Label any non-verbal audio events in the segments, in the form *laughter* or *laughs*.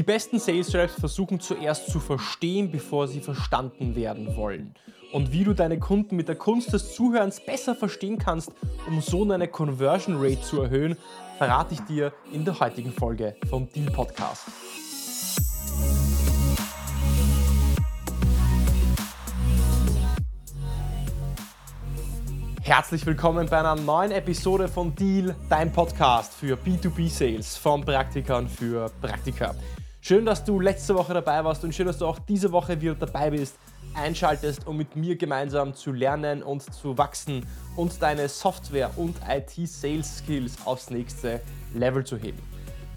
Die besten Sales Reps versuchen zuerst zu verstehen, bevor sie verstanden werden wollen. Und wie du deine Kunden mit der Kunst des Zuhörens besser verstehen kannst, um so deine Conversion Rate zu erhöhen, verrate ich dir in der heutigen Folge vom Deal Podcast. Herzlich willkommen bei einer neuen Episode von Deal, dein Podcast für B2B-Sales von Praktikern für Praktika. Schön, dass du letzte Woche dabei warst und schön, dass du auch diese Woche wieder dabei bist, einschaltest, um mit mir gemeinsam zu lernen und zu wachsen und deine Software- und IT-Sales-Skills aufs nächste Level zu heben.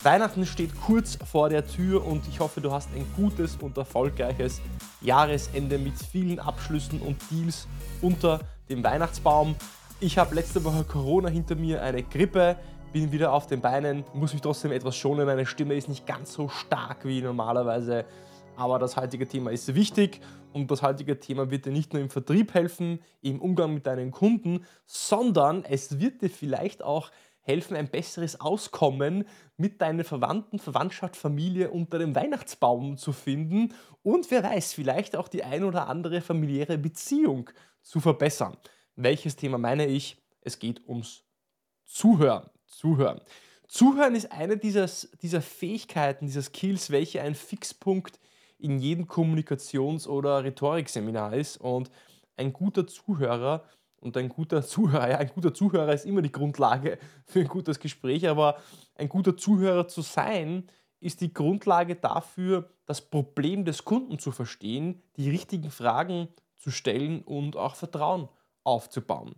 Weihnachten steht kurz vor der Tür und ich hoffe, du hast ein gutes und erfolgreiches Jahresende mit vielen Abschlüssen und Deals unter dem Weihnachtsbaum. Ich habe letzte Woche Corona hinter mir, eine Grippe bin wieder auf den Beinen, muss mich trotzdem etwas schonen. Meine Stimme ist nicht ganz so stark wie normalerweise. Aber das heutige Thema ist wichtig und das heutige Thema wird dir nicht nur im Vertrieb helfen, im Umgang mit deinen Kunden, sondern es wird dir vielleicht auch helfen, ein besseres Auskommen mit deinen Verwandten, Verwandtschaft, Familie unter dem Weihnachtsbaum zu finden und wer weiß, vielleicht auch die ein oder andere familiäre Beziehung zu verbessern. Welches Thema meine ich? Es geht ums Zuhören. Zuhören. Zuhören ist eine dieser, dieser Fähigkeiten, dieser Skills, welche ein Fixpunkt in jedem Kommunikations- oder Rhetorikseminar ist. Und ein guter Zuhörer und ein guter Zuhörer, *laughs* ja, ein guter Zuhörer ist immer die Grundlage für ein gutes Gespräch, aber ein guter Zuhörer zu sein, ist die Grundlage dafür, das Problem des Kunden zu verstehen, die richtigen Fragen zu stellen und auch Vertrauen aufzubauen.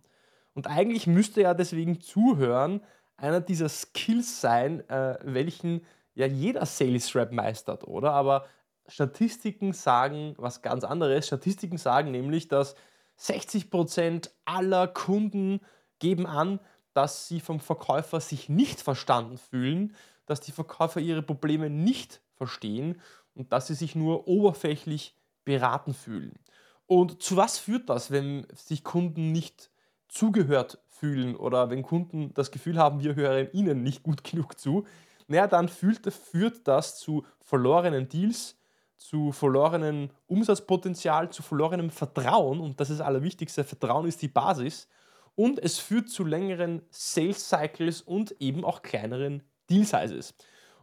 Und eigentlich müsste ja deswegen Zuhören einer dieser Skills sein, äh, welchen ja jeder Sales Rap meistert, oder? Aber Statistiken sagen was ganz anderes. Statistiken sagen nämlich, dass 60% aller Kunden geben an, dass sie vom Verkäufer sich nicht verstanden fühlen, dass die Verkäufer ihre Probleme nicht verstehen und dass sie sich nur oberflächlich beraten fühlen. Und zu was führt das, wenn sich Kunden nicht zugehört fühlen oder wenn Kunden das Gefühl haben, wir hören ihnen nicht gut genug zu, naja, dann fühlt, führt das zu verlorenen Deals, zu verlorenem Umsatzpotenzial, zu verlorenem Vertrauen und das ist das Allerwichtigste, Vertrauen ist die Basis und es führt zu längeren Sales Cycles und eben auch kleineren Deal Sizes.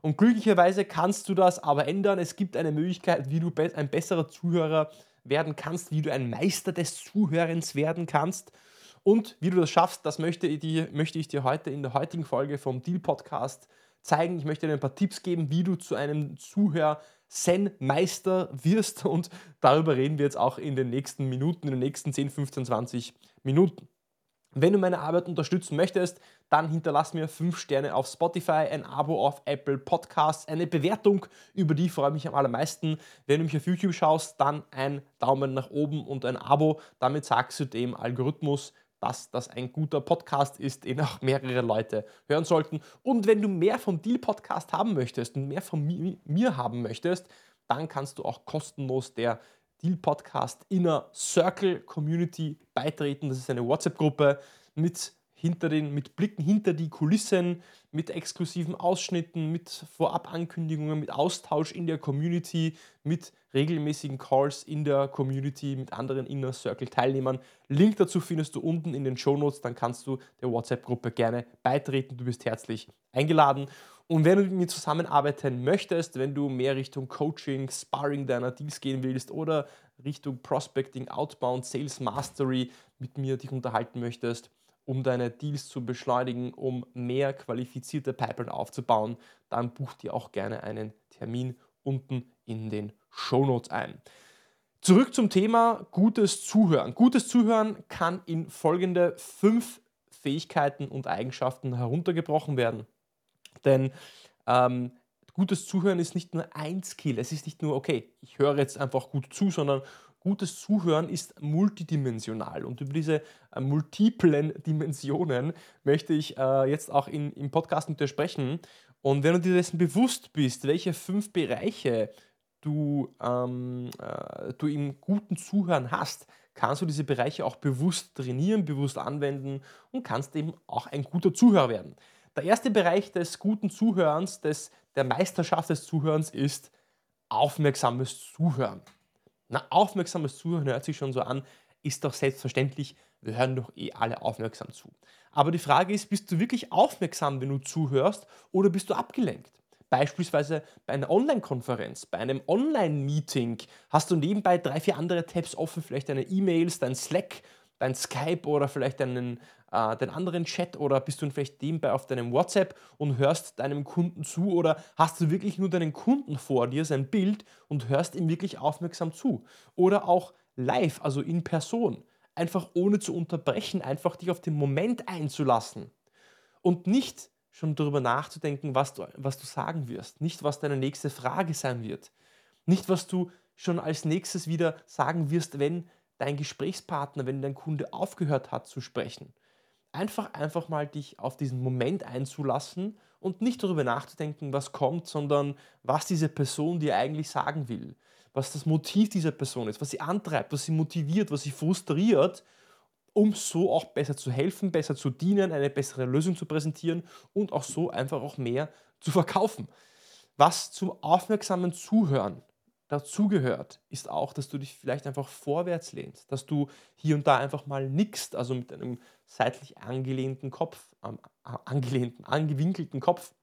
Und glücklicherweise kannst du das aber ändern. Es gibt eine Möglichkeit, wie du ein besserer Zuhörer werden kannst, wie du ein Meister des Zuhörens werden kannst. Und wie du das schaffst, das möchte ich, dir, möchte ich dir heute in der heutigen Folge vom Deal Podcast zeigen. Ich möchte dir ein paar Tipps geben, wie du zu einem Zuhör-Zen-Meister wirst. Und darüber reden wir jetzt auch in den nächsten Minuten, in den nächsten 10, 15, 20 Minuten. Wenn du meine Arbeit unterstützen möchtest, dann hinterlass mir 5 Sterne auf Spotify, ein Abo auf Apple Podcasts, eine Bewertung, über die freue ich mich am allermeisten. Wenn du mich auf YouTube schaust, dann ein Daumen nach oben und ein Abo. Damit sagst du dem Algorithmus, dass das ein guter Podcast ist, den auch mehrere Leute hören sollten. Und wenn du mehr vom Deal Podcast haben möchtest und mehr von mir haben möchtest, dann kannst du auch kostenlos der Deal Podcast Inner Circle Community beitreten. Das ist eine WhatsApp-Gruppe mit hinter den, mit Blicken hinter die Kulissen, mit exklusiven Ausschnitten, mit Vorabankündigungen, mit Austausch in der Community, mit regelmäßigen Calls in der Community mit anderen Inner Circle Teilnehmern. Link dazu findest du unten in den Show Notes, dann kannst du der WhatsApp-Gruppe gerne beitreten. Du bist herzlich eingeladen. Und wenn du mit mir zusammenarbeiten möchtest, wenn du mehr Richtung Coaching, Sparring deiner Deals gehen willst oder Richtung Prospecting, Outbound, Sales Mastery mit mir dich unterhalten möchtest, um deine Deals zu beschleunigen, um mehr qualifizierte Pipeline aufzubauen, dann buch dir auch gerne einen Termin unten in den Show Notes ein. Zurück zum Thema gutes Zuhören. Gutes Zuhören kann in folgende fünf Fähigkeiten und Eigenschaften heruntergebrochen werden. Denn ähm, gutes Zuhören ist nicht nur ein Skill. Es ist nicht nur, okay, ich höre jetzt einfach gut zu, sondern gutes Zuhören ist multidimensional und über diese äh, multiplen *laughs* Dimensionen möchte ich äh, jetzt auch in, im Podcast mit dir sprechen. Und wenn du dir dessen bewusst bist, welche fünf Bereiche du, ähm, äh, du im guten Zuhören hast, kannst du diese Bereiche auch bewusst trainieren, bewusst anwenden und kannst eben auch ein guter Zuhörer werden. Der erste Bereich des guten Zuhörens, des, der Meisterschaft des Zuhörens ist aufmerksames Zuhören. Na, aufmerksames Zuhören hört sich schon so an, ist doch selbstverständlich, wir hören doch eh alle aufmerksam zu. Aber die Frage ist, bist du wirklich aufmerksam, wenn du zuhörst, oder bist du abgelenkt? Beispielsweise bei einer Online-Konferenz, bei einem Online-Meeting hast du nebenbei drei, vier andere Tabs offen, vielleicht deine E-Mails, dein Slack, dein Skype oder vielleicht deinen, äh, den anderen Chat oder bist du vielleicht nebenbei auf deinem WhatsApp und hörst deinem Kunden zu oder hast du wirklich nur deinen Kunden vor dir, sein Bild und hörst ihm wirklich aufmerksam zu? Oder auch live, also in Person, einfach ohne zu unterbrechen, einfach dich auf den Moment einzulassen und nicht schon darüber nachzudenken, was du, was du sagen wirst. Nicht, was deine nächste Frage sein wird. Nicht, was du schon als nächstes wieder sagen wirst, wenn dein Gesprächspartner, wenn dein Kunde aufgehört hat zu sprechen. Einfach, einfach mal dich auf diesen Moment einzulassen und nicht darüber nachzudenken, was kommt, sondern was diese Person dir eigentlich sagen will. Was das Motiv dieser Person ist, was sie antreibt, was sie motiviert, was sie frustriert um so auch besser zu helfen, besser zu dienen, eine bessere Lösung zu präsentieren und auch so einfach auch mehr zu verkaufen. Was zum aufmerksamen Zuhören dazugehört, ist auch, dass du dich vielleicht einfach vorwärts lehnst, dass du hier und da einfach mal nickst, also mit einem seitlich angelehnten Kopf, ähm, angelehnten, angewinkelten Kopf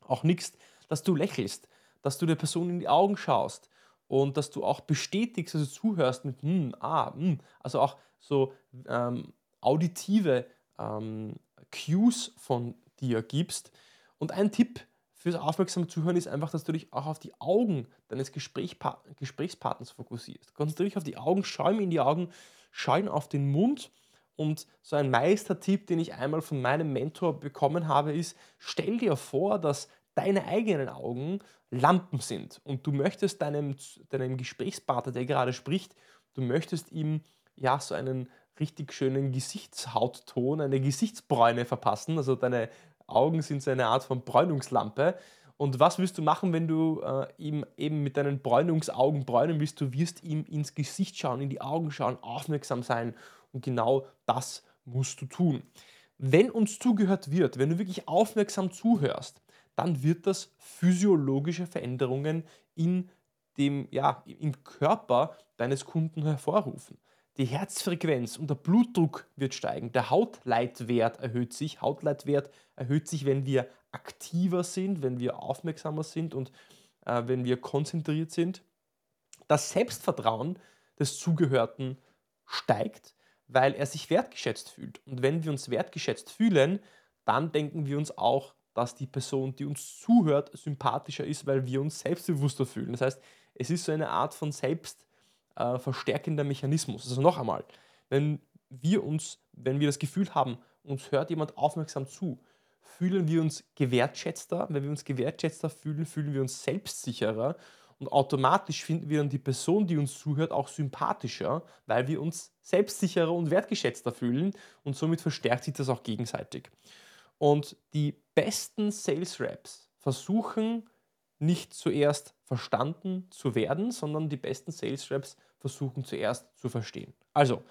auch nickst, dass du lächelst, dass du der Person in die Augen schaust und dass du auch bestätigst, also zuhörst mit hm, ah, hm, also auch so ähm, auditive ähm, Cues von dir gibst. Und ein Tipp fürs aufmerksame Zuhören ist einfach, dass du dich auch auf die Augen deines Gesprächspa Gesprächspartners fokussierst. Konzentriere dich auf die Augen, schau ihm in die Augen, schau ihn auf den Mund. Und so ein Meistertipp, den ich einmal von meinem Mentor bekommen habe, ist, stell dir vor, dass deine eigenen Augen Lampen sind und du möchtest deinem, deinem Gesprächspartner, der gerade spricht, du möchtest ihm ja, so einen richtig schönen Gesichtshautton, eine Gesichtsbräune verpassen. Also deine Augen sind so eine Art von Bräunungslampe. Und was wirst du machen, wenn du äh, ihm eben mit deinen Bräunungsaugen bräunen willst? Du wirst ihm ins Gesicht schauen, in die Augen schauen, aufmerksam sein. Und genau das musst du tun. Wenn uns zugehört wird, wenn du wirklich aufmerksam zuhörst, dann wird das physiologische Veränderungen in dem, ja, im Körper deines Kunden hervorrufen. Die Herzfrequenz und der Blutdruck wird steigen, der Hautleitwert erhöht sich. Hautleitwert erhöht sich, wenn wir aktiver sind, wenn wir aufmerksamer sind und äh, wenn wir konzentriert sind. Das Selbstvertrauen des Zugehörten steigt, weil er sich wertgeschätzt fühlt. Und wenn wir uns wertgeschätzt fühlen, dann denken wir uns auch, dass die Person, die uns zuhört, sympathischer ist, weil wir uns selbstbewusster fühlen. Das heißt, es ist so eine Art von Selbst äh, verstärkender Mechanismus. Also noch einmal, wenn wir uns, wenn wir das Gefühl haben, uns hört jemand aufmerksam zu, fühlen wir uns gewertschätzter. Wenn wir uns gewertschätzter fühlen, fühlen wir uns selbstsicherer und automatisch finden wir dann die Person, die uns zuhört, auch sympathischer, weil wir uns selbstsicherer und wertgeschätzter fühlen und somit verstärkt sich das auch gegenseitig. Und die besten Sales Reps versuchen nicht zuerst verstanden zu werden, sondern die besten Sales Reps versuchen zuerst zu verstehen. Also,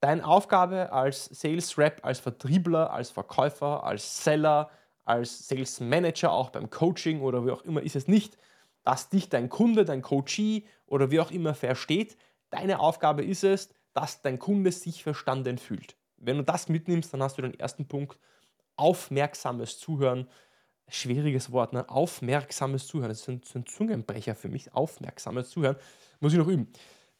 deine Aufgabe als Sales Rep, als Vertriebler, als Verkäufer, als Seller, als Sales Manager, auch beim Coaching oder wie auch immer ist es nicht, dass dich dein Kunde, dein Coachee oder wie auch immer versteht. Deine Aufgabe ist es, dass dein Kunde sich verstanden fühlt. Wenn du das mitnimmst, dann hast du den ersten Punkt, aufmerksames Zuhören schwieriges Wort, ne? aufmerksames Zuhören. Das ist ein, ein Zungenbrecher für mich. Aufmerksames Zuhören. Muss ich noch üben.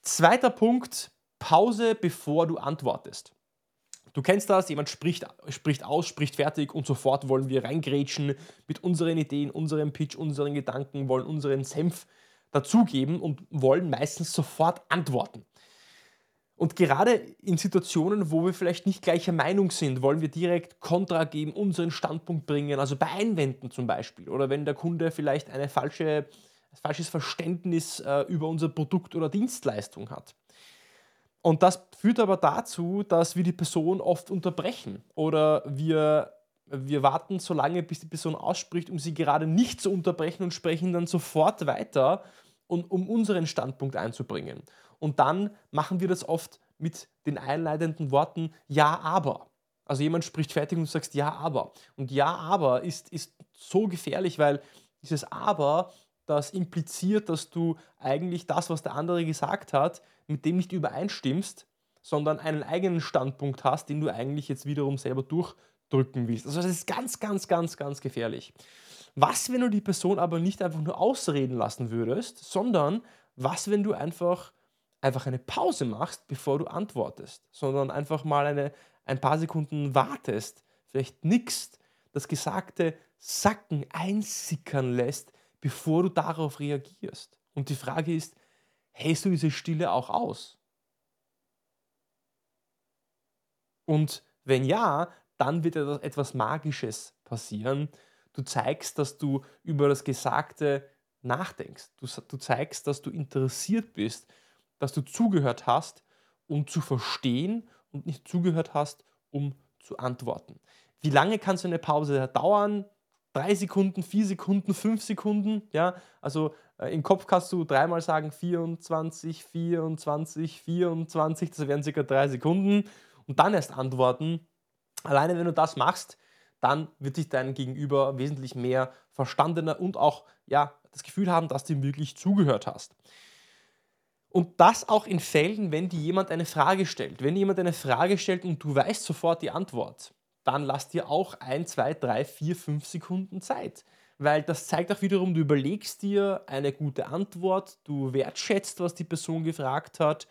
Zweiter Punkt, Pause, bevor du antwortest. Du kennst das, jemand spricht, spricht aus, spricht fertig und sofort wollen wir reingrätschen mit unseren Ideen, unserem Pitch, unseren Gedanken, wollen unseren Senf dazugeben und wollen meistens sofort antworten. Und gerade in Situationen, wo wir vielleicht nicht gleicher Meinung sind, wollen wir direkt Kontra geben, unseren Standpunkt bringen, also bei Einwänden zum Beispiel. Oder wenn der Kunde vielleicht eine falsche, falsches Verständnis äh, über unser Produkt oder Dienstleistung hat. Und das führt aber dazu, dass wir die Person oft unterbrechen oder wir, wir warten so lange, bis die Person ausspricht, um sie gerade nicht zu unterbrechen und sprechen dann sofort weiter, um, um unseren Standpunkt einzubringen. Und dann machen wir das oft mit den einleitenden Worten Ja, aber. Also jemand spricht fertig und du sagst ja, aber. Und ja, aber ist, ist so gefährlich, weil dieses aber, das impliziert, dass du eigentlich das, was der andere gesagt hat, mit dem nicht übereinstimmst, sondern einen eigenen Standpunkt hast, den du eigentlich jetzt wiederum selber durchdrücken willst. Also das ist ganz, ganz, ganz, ganz gefährlich. Was, wenn du die Person aber nicht einfach nur ausreden lassen würdest, sondern was, wenn du einfach, einfach eine Pause machst, bevor du antwortest, sondern einfach mal eine, ein paar Sekunden wartest, vielleicht nickst, das Gesagte sacken, einsickern lässt, bevor du darauf reagierst. Und die Frage ist, hältst du diese Stille auch aus? Und wenn ja, dann wird etwas Magisches passieren. Du zeigst, dass du über das Gesagte nachdenkst. Du, du zeigst, dass du interessiert bist, dass du zugehört hast, um zu verstehen und nicht zugehört hast, um zu antworten. Wie lange kann so eine Pause dauern? Drei Sekunden, vier Sekunden, fünf Sekunden? Ja, also äh, im Kopf kannst du dreimal sagen 24, 24, 24, das wären circa drei Sekunden und dann erst antworten. Alleine wenn du das machst, dann wird sich dein Gegenüber wesentlich mehr verstandener und auch ja, das Gefühl haben, dass du ihm wirklich zugehört hast. Und das auch in Fällen, wenn dir jemand eine Frage stellt. Wenn jemand eine Frage stellt und du weißt sofort die Antwort, dann lass dir auch ein, zwei, drei, vier, fünf Sekunden Zeit. Weil das zeigt auch wiederum, du überlegst dir eine gute Antwort, du wertschätzt, was die Person gefragt hat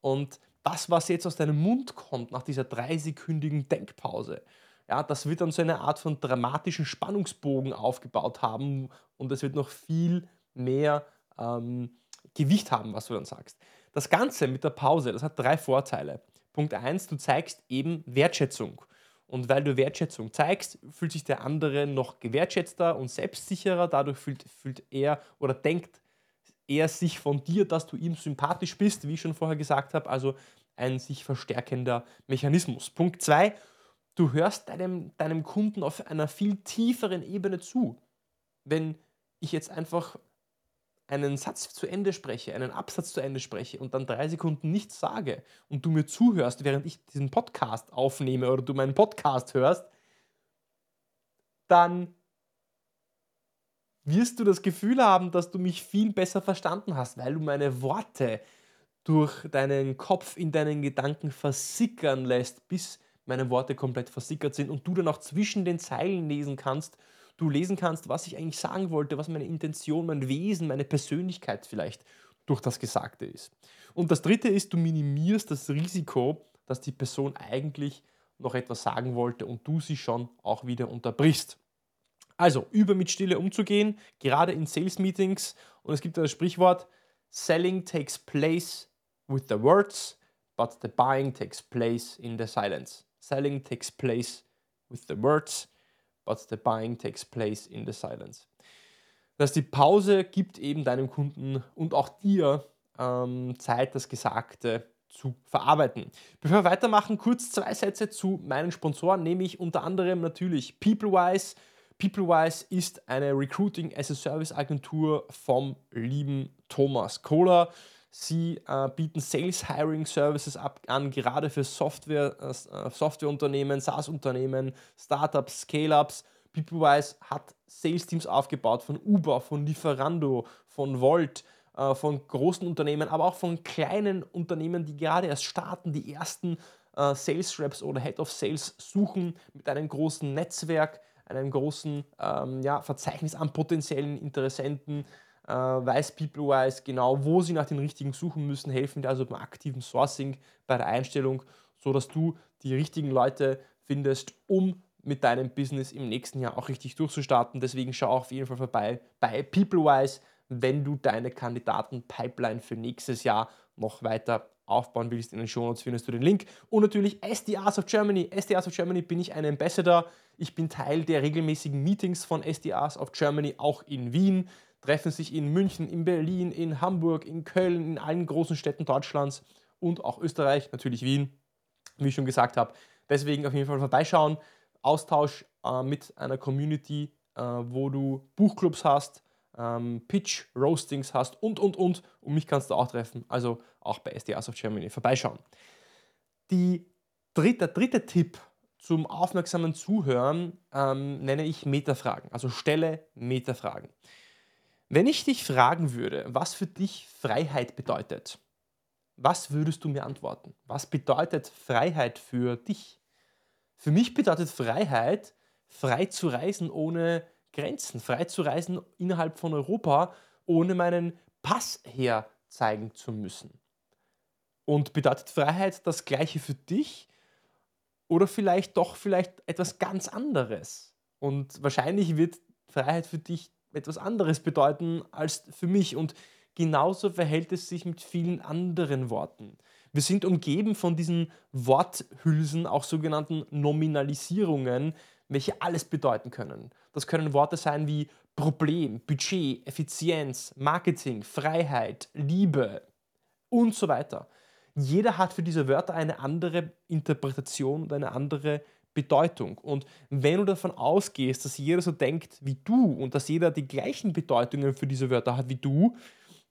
und das, was jetzt aus deinem Mund kommt nach dieser dreisekündigen Denkpause, ja, das wird dann so eine Art von dramatischen Spannungsbogen aufgebaut haben und es wird noch viel mehr ähm, Gewicht haben, was du dann sagst. Das Ganze mit der Pause, das hat drei Vorteile. Punkt 1, du zeigst eben Wertschätzung. Und weil du Wertschätzung zeigst, fühlt sich der andere noch gewertschätzter und selbstsicherer. Dadurch fühlt, fühlt er oder denkt er sich von dir, dass du ihm sympathisch bist, wie ich schon vorher gesagt habe. Also ein sich verstärkender Mechanismus. Punkt 2, du hörst deinem, deinem Kunden auf einer viel tieferen Ebene zu. Wenn ich jetzt einfach einen Satz zu Ende spreche, einen Absatz zu Ende spreche und dann drei Sekunden nichts sage und du mir zuhörst, während ich diesen Podcast aufnehme oder du meinen Podcast hörst, dann wirst du das Gefühl haben, dass du mich viel besser verstanden hast, weil du meine Worte durch deinen Kopf in deinen Gedanken versickern lässt, bis meine Worte komplett versickert sind und du dann auch zwischen den Zeilen lesen kannst du lesen kannst, was ich eigentlich sagen wollte, was meine Intention, mein Wesen, meine Persönlichkeit vielleicht durch das Gesagte ist. Und das Dritte ist, du minimierst das Risiko, dass die Person eigentlich noch etwas sagen wollte und du sie schon auch wieder unterbrichst. Also, über mit Stille umzugehen, gerade in Sales Meetings. Und es gibt das Sprichwort, Selling takes place with the words, but the buying takes place in the silence. Selling takes place with the words, but the buying takes place in the silence. Das heißt, die Pause gibt eben deinem Kunden und auch dir ähm, Zeit, das Gesagte zu verarbeiten. Bevor wir weitermachen, kurz zwei Sätze zu meinen Sponsoren, nämlich unter anderem natürlich PeopleWise. PeopleWise ist eine Recruiting as a Service Agentur vom lieben Thomas Kohler. Sie äh, bieten Sales Hiring Services ab, an, gerade für Software, äh, Softwareunternehmen, SaaS-Unternehmen, Startups, Scale-Ups. PeopleWise hat Sales-Teams aufgebaut von Uber, von Lieferando, von Volt, äh, von großen Unternehmen, aber auch von kleinen Unternehmen, die gerade erst starten, die ersten äh, Sales Reps oder Head of Sales suchen mit einem großen Netzwerk, einem großen ähm, ja, Verzeichnis an potenziellen Interessenten äh, weiß PeopleWise genau, wo sie nach den richtigen suchen müssen, helfen dir also beim aktiven Sourcing, bei der Einstellung, sodass du die richtigen Leute findest, um mit deinem Business im nächsten Jahr auch richtig durchzustarten. Deswegen schau auf jeden Fall vorbei bei PeopleWise, wenn du deine Kandidaten-Pipeline für nächstes Jahr noch weiter aufbauen willst. In den Shownotes findest du den Link. Und natürlich SDRs of Germany. SDRs of Germany bin ich ein Ambassador. Ich bin Teil der regelmäßigen Meetings von SDRs of Germany, auch in Wien treffen sich in München, in Berlin, in Hamburg, in Köln, in allen großen Städten Deutschlands und auch Österreich, natürlich Wien, wie ich schon gesagt habe. Deswegen auf jeden Fall vorbeischauen. Austausch äh, mit einer Community, äh, wo du Buchclubs hast, ähm, Pitch, Roastings hast und, und, und. Und mich kannst du auch treffen. Also auch bei SDAs of Germany vorbeischauen. Die dritte, dritte Tipp zum aufmerksamen Zuhören ähm, nenne ich Metafragen. Also stelle Metafragen. Wenn ich dich fragen würde, was für dich Freiheit bedeutet, was würdest du mir antworten? Was bedeutet Freiheit für dich? Für mich bedeutet Freiheit, frei zu reisen ohne Grenzen, frei zu reisen innerhalb von Europa, ohne meinen Pass herzeigen zu müssen. Und bedeutet Freiheit das gleiche für dich oder vielleicht doch vielleicht etwas ganz anderes? Und wahrscheinlich wird Freiheit für dich etwas anderes bedeuten als für mich. Und genauso verhält es sich mit vielen anderen Worten. Wir sind umgeben von diesen Worthülsen, auch sogenannten Nominalisierungen, welche alles bedeuten können. Das können Worte sein wie Problem, Budget, Effizienz, Marketing, Freiheit, Liebe und so weiter. Jeder hat für diese Wörter eine andere Interpretation und eine andere Bedeutung. Und wenn du davon ausgehst, dass jeder so denkt wie du und dass jeder die gleichen Bedeutungen für diese Wörter hat wie du,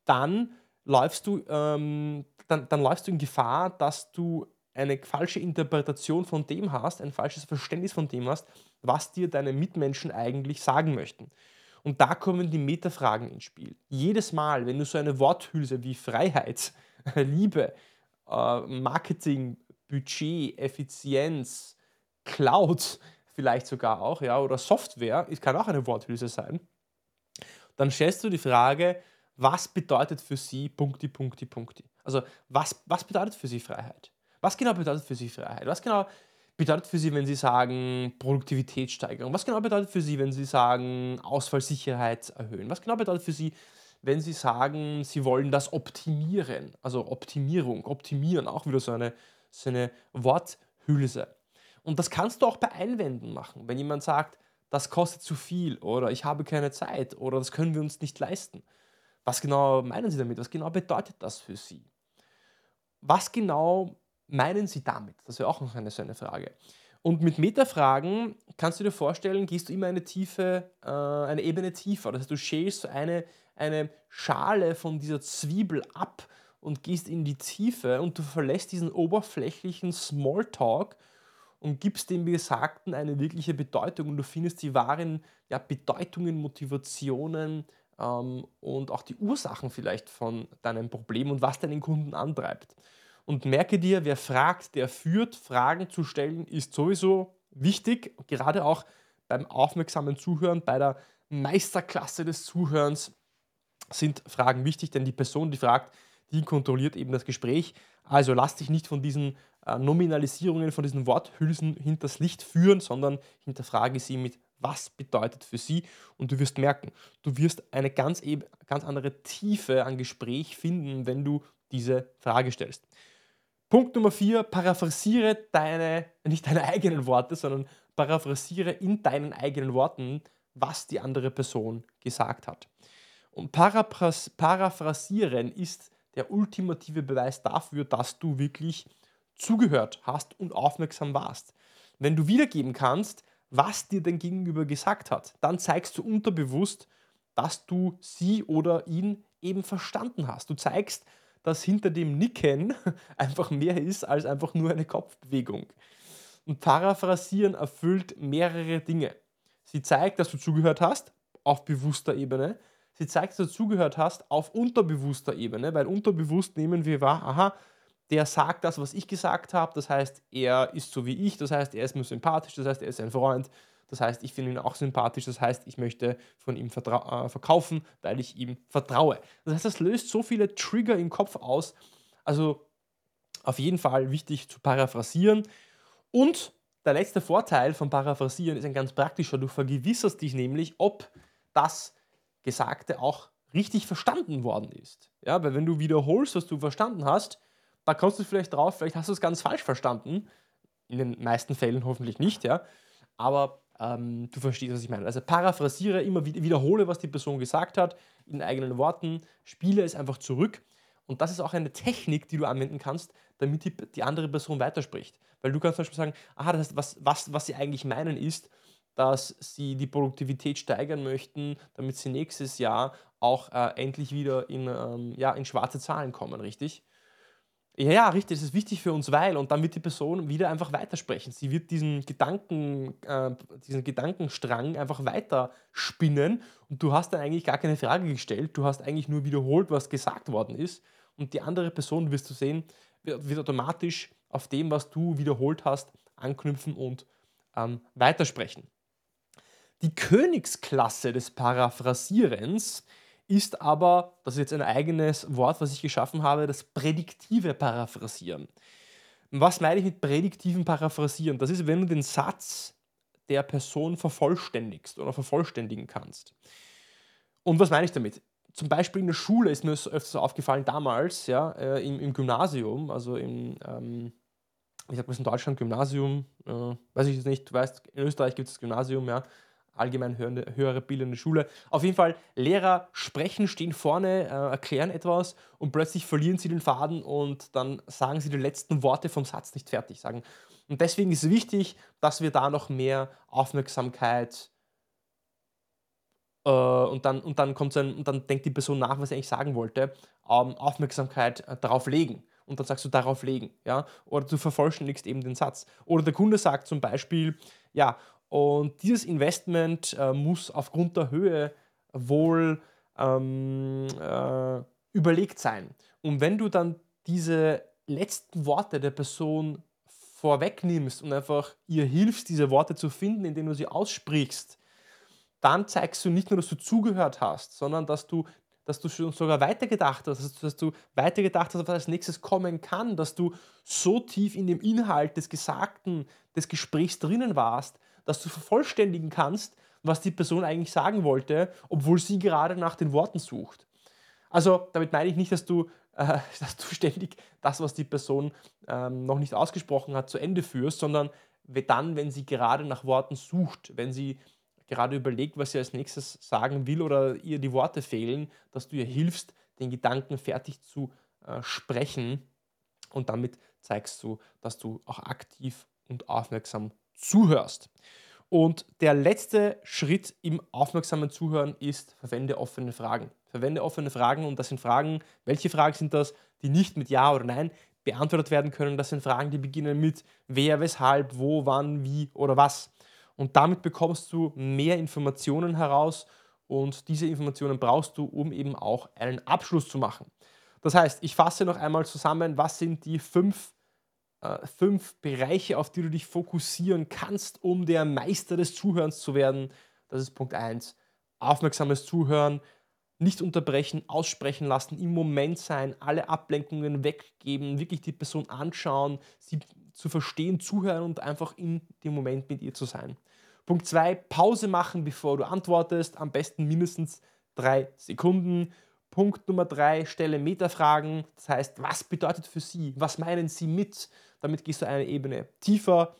dann läufst du, ähm, dann, dann läufst du in Gefahr, dass du eine falsche Interpretation von dem hast, ein falsches Verständnis von dem hast, was dir deine Mitmenschen eigentlich sagen möchten. Und da kommen die Metafragen ins Spiel. Jedes Mal, wenn du so eine Worthülse wie Freiheit, *laughs* Liebe, äh, Marketing, Budget, Effizienz, Cloud vielleicht sogar auch, ja, oder Software, es kann auch eine Worthülse sein, dann stellst du die Frage, was bedeutet für sie Punkti, Punkti, Punkti? Also was, was bedeutet für sie Freiheit? Was genau bedeutet für sie Freiheit? Was genau bedeutet für sie, wenn sie sagen Produktivitätssteigerung? Was genau bedeutet für sie, wenn sie sagen Ausfallsicherheit erhöhen? Was genau bedeutet für sie, wenn sie sagen, sie wollen das optimieren? Also Optimierung, optimieren, auch wieder so eine, so eine Worthülse. Und das kannst du auch bei Einwänden machen. Wenn jemand sagt, das kostet zu viel oder ich habe keine Zeit oder das können wir uns nicht leisten. Was genau meinen Sie damit? Was genau bedeutet das für Sie? Was genau meinen Sie damit? Das wäre auch noch eine so eine Frage. Und mit Metafragen kannst du dir vorstellen, gehst du immer eine Tiefe, äh, eine Ebene tiefer. Das heißt, du schälst eine, eine Schale von dieser Zwiebel ab und gehst in die Tiefe und du verlässt diesen oberflächlichen Smalltalk und gibst dem Gesagten eine wirkliche Bedeutung und du findest die wahren ja, Bedeutungen, Motivationen ähm, und auch die Ursachen vielleicht von deinem Problem und was deinen Kunden antreibt. Und merke dir, wer fragt, der führt. Fragen zu stellen ist sowieso wichtig, gerade auch beim aufmerksamen Zuhören, bei der Meisterklasse des Zuhörens sind Fragen wichtig, denn die Person, die fragt, die kontrolliert eben das Gespräch. Also lass dich nicht von diesen äh, Nominalisierungen, von diesen Worthülsen hinters Licht führen, sondern hinterfrage sie mit, was bedeutet für sie und du wirst merken, du wirst eine ganz, ganz andere Tiefe an Gespräch finden, wenn du diese Frage stellst. Punkt Nummer vier, paraphrasiere deine, nicht deine eigenen Worte, sondern paraphrasiere in deinen eigenen Worten, was die andere Person gesagt hat. Und paraphrasieren ist der ultimative Beweis dafür, dass du wirklich zugehört hast und aufmerksam warst. Wenn du wiedergeben kannst, was dir dein Gegenüber gesagt hat, dann zeigst du unterbewusst, dass du sie oder ihn eben verstanden hast. Du zeigst, dass hinter dem Nicken *laughs* einfach mehr ist als einfach nur eine Kopfbewegung. Und Paraphrasieren erfüllt mehrere Dinge. Sie zeigt, dass du zugehört hast, auf bewusster Ebene. Sie zeigt, dass du zugehört hast, auf unterbewusster Ebene, weil unterbewusst nehmen wir wahr, aha, der sagt das, was ich gesagt habe, das heißt, er ist so wie ich, das heißt, er ist mir sympathisch, das heißt, er ist ein Freund, das heißt, ich finde ihn auch sympathisch. Das heißt, ich möchte von ihm äh, verkaufen, weil ich ihm vertraue. Das heißt, das löst so viele Trigger im Kopf aus. Also auf jeden Fall wichtig zu paraphrasieren. Und der letzte Vorteil von Paraphrasieren ist ein ganz praktischer. Du vergewisserst dich nämlich, ob das Gesagte auch richtig verstanden worden ist. Ja, weil wenn du wiederholst, was du verstanden hast, da kommst du vielleicht drauf, vielleicht hast du es ganz falsch verstanden. In den meisten Fällen hoffentlich nicht, ja. Aber ähm, du verstehst, was ich meine. Also paraphrasiere immer, wiederhole, was die Person gesagt hat, in eigenen Worten, spiele es einfach zurück. Und das ist auch eine Technik, die du anwenden kannst, damit die, die andere Person weiterspricht. Weil du kannst zum Beispiel sagen, aha, das heißt, was, was, was sie eigentlich meinen ist, dass sie die Produktivität steigern möchten, damit sie nächstes Jahr auch äh, endlich wieder in, ähm, ja, in schwarze Zahlen kommen, richtig? Ja, ja, richtig, das ist wichtig für uns, weil, und dann wird die Person wieder einfach weitersprechen. Sie wird diesen Gedanken, äh, diesen Gedankenstrang einfach weiterspinnen und du hast dann eigentlich gar keine Frage gestellt, du hast eigentlich nur wiederholt, was gesagt worden ist und die andere Person, wirst du sehen, wird, wird automatisch auf dem, was du wiederholt hast, anknüpfen und ähm, weitersprechen. Die Königsklasse des Paraphrasierens ist aber, das ist jetzt ein eigenes Wort, was ich geschaffen habe, das prädiktive Paraphrasieren. Was meine ich mit prädiktivem Paraphrasieren? Das ist, wenn du den Satz der Person vervollständigst oder vervollständigen kannst. Und was meine ich damit? Zum Beispiel in der Schule ist mir öfters aufgefallen, damals, ja, äh, im, im, Gymnasium, also im, ähm, sagt man es in Deutschland, Gymnasium, äh, weiß ich jetzt nicht, du weißt, in Österreich gibt es das Gymnasium, ja, allgemein höhere, höhere bildende Schule. Auf jeden Fall, Lehrer sprechen, stehen vorne, äh, erklären etwas und plötzlich verlieren sie den Faden und dann sagen sie die letzten Worte vom Satz nicht fertig sagen. Und deswegen ist es wichtig, dass wir da noch mehr Aufmerksamkeit äh, und, dann, und, dann kommt ein, und dann denkt die Person nach, was sie eigentlich sagen wollte, ähm, Aufmerksamkeit äh, darauf legen. Und dann sagst du darauf legen, ja, oder du vervollständigst eben den Satz. Oder der Kunde sagt zum Beispiel, ja, und dieses Investment äh, muss aufgrund der Höhe wohl ähm, äh, überlegt sein. Und wenn du dann diese letzten Worte der Person vorwegnimmst und einfach ihr hilfst, diese Worte zu finden, indem du sie aussprichst, dann zeigst du nicht nur, dass du zugehört hast, sondern dass du, dass du schon sogar weitergedacht hast, dass du weitergedacht hast, was als nächstes kommen kann, dass du so tief in dem Inhalt des Gesagten, des Gesprächs drinnen warst, dass du vervollständigen kannst, was die Person eigentlich sagen wollte, obwohl sie gerade nach den Worten sucht. Also damit meine ich nicht, dass du, äh, *laughs* dass du ständig das, was die Person ähm, noch nicht ausgesprochen hat, zu Ende führst, sondern dann, wenn sie gerade nach Worten sucht, wenn sie gerade überlegt, was sie als nächstes sagen will oder ihr die Worte fehlen, dass du ihr hilfst, den Gedanken fertig zu äh, sprechen und damit zeigst du, dass du auch aktiv und aufmerksam zuhörst. Und der letzte Schritt im aufmerksamen Zuhören ist, verwende offene Fragen. Verwende offene Fragen und das sind Fragen, welche Fragen sind das, die nicht mit Ja oder Nein beantwortet werden können. Das sind Fragen, die beginnen mit wer, weshalb, wo, wann, wie oder was. Und damit bekommst du mehr Informationen heraus und diese Informationen brauchst du, um eben auch einen Abschluss zu machen. Das heißt, ich fasse noch einmal zusammen, was sind die fünf äh, fünf Bereiche, auf die du dich fokussieren kannst, um der Meister des Zuhörens zu werden. Das ist Punkt 1. Aufmerksames Zuhören, nicht unterbrechen, aussprechen lassen, im Moment sein, alle Ablenkungen weggeben, wirklich die Person anschauen, sie zu verstehen, zuhören und einfach in dem Moment mit ihr zu sein. Punkt 2, Pause machen, bevor du antwortest, am besten mindestens drei Sekunden. Punkt Nummer 3, stelle Metafragen, das heißt, was bedeutet für Sie, was meinen Sie mit? Damit gehst du eine Ebene tiefer.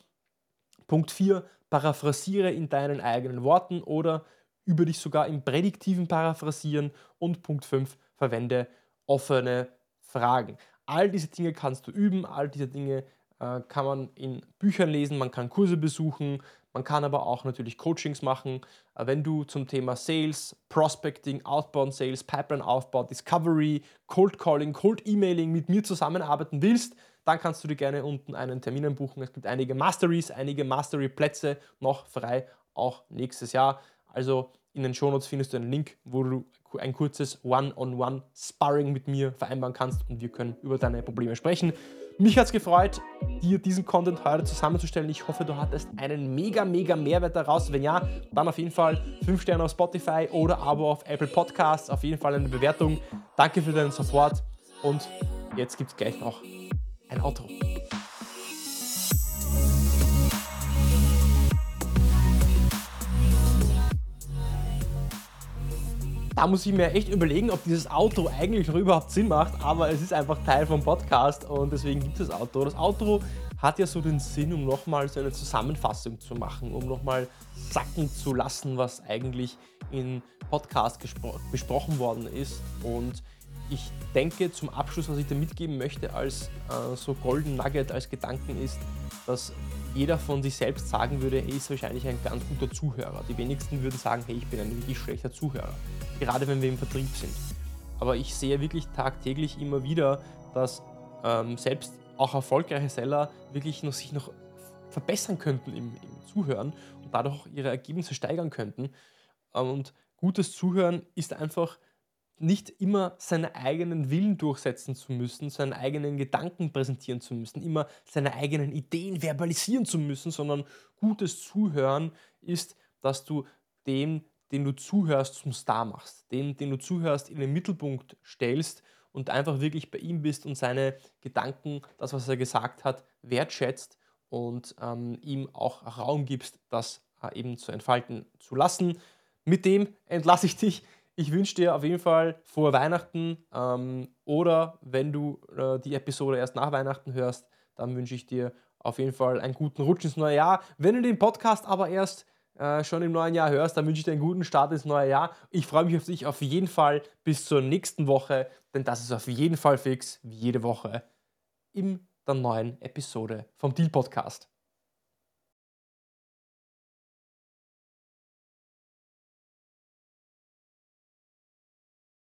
Punkt 4, paraphrasiere in deinen eigenen Worten oder über dich sogar im prädiktiven Paraphrasieren. Und Punkt 5, verwende offene Fragen. All diese Dinge kannst du üben, all diese Dinge äh, kann man in Büchern lesen, man kann Kurse besuchen, man kann aber auch natürlich Coachings machen. Äh, wenn du zum Thema Sales, Prospecting, Outbound Sales, Pipeline Aufbau, Discovery, Cold Calling, Cold Emailing mit mir zusammenarbeiten willst, dann kannst du dir gerne unten einen Termin buchen. Es gibt einige Masteries, einige Mastery-Plätze noch frei, auch nächstes Jahr. Also in den Shownotes findest du einen Link, wo du ein kurzes One-on-One-Sparring mit mir vereinbaren kannst und wir können über deine Probleme sprechen. Mich hat es gefreut, dir diesen Content heute zusammenzustellen. Ich hoffe, du hattest einen mega, mega Mehrwert daraus. Wenn ja, dann auf jeden Fall 5 Sterne auf Spotify oder Abo auf Apple Podcasts. Auf jeden Fall eine Bewertung. Danke für deinen Support und jetzt gibt es gleich noch ein Auto. Da muss ich mir echt überlegen, ob dieses Auto eigentlich noch überhaupt Sinn macht, aber es ist einfach Teil vom Podcast und deswegen gibt es das Auto. Das Auto hat ja so den Sinn, um nochmal so eine Zusammenfassung zu machen, um nochmal sacken zu lassen, was eigentlich im Podcast besprochen worden ist. Und ich denke, zum Abschluss, was ich dir mitgeben möchte als äh, so Golden Nugget, als Gedanken ist, dass jeder von sich selbst sagen würde, er ist wahrscheinlich ein ganz guter Zuhörer. Die wenigsten würden sagen, hey, ich bin ein wirklich schlechter Zuhörer. Gerade wenn wir im Vertrieb sind. Aber ich sehe wirklich tagtäglich immer wieder, dass ähm, selbst auch erfolgreiche Seller wirklich noch, sich noch verbessern könnten im, im Zuhören und dadurch ihre Ergebnisse steigern könnten. Ähm, und gutes Zuhören ist einfach nicht immer seine eigenen Willen durchsetzen zu müssen, seine eigenen Gedanken präsentieren zu müssen, immer seine eigenen Ideen verbalisieren zu müssen, sondern gutes Zuhören ist, dass du den, den du zuhörst, zum Star machst, den, den du zuhörst, in den Mittelpunkt stellst und einfach wirklich bei ihm bist und seine Gedanken, das, was er gesagt hat, wertschätzt und ähm, ihm auch Raum gibst, das äh, eben zu entfalten zu lassen. Mit dem entlasse ich dich. Ich wünsche dir auf jeden Fall frohe Weihnachten ähm, oder wenn du äh, die Episode erst nach Weihnachten hörst, dann wünsche ich dir auf jeden Fall einen guten Rutsch ins neue Jahr. Wenn du den Podcast aber erst äh, schon im neuen Jahr hörst, dann wünsche ich dir einen guten Start ins neue Jahr. Ich freue mich auf dich auf jeden Fall bis zur nächsten Woche, denn das ist auf jeden Fall fix, wie jede Woche, in der neuen Episode vom Deal Podcast.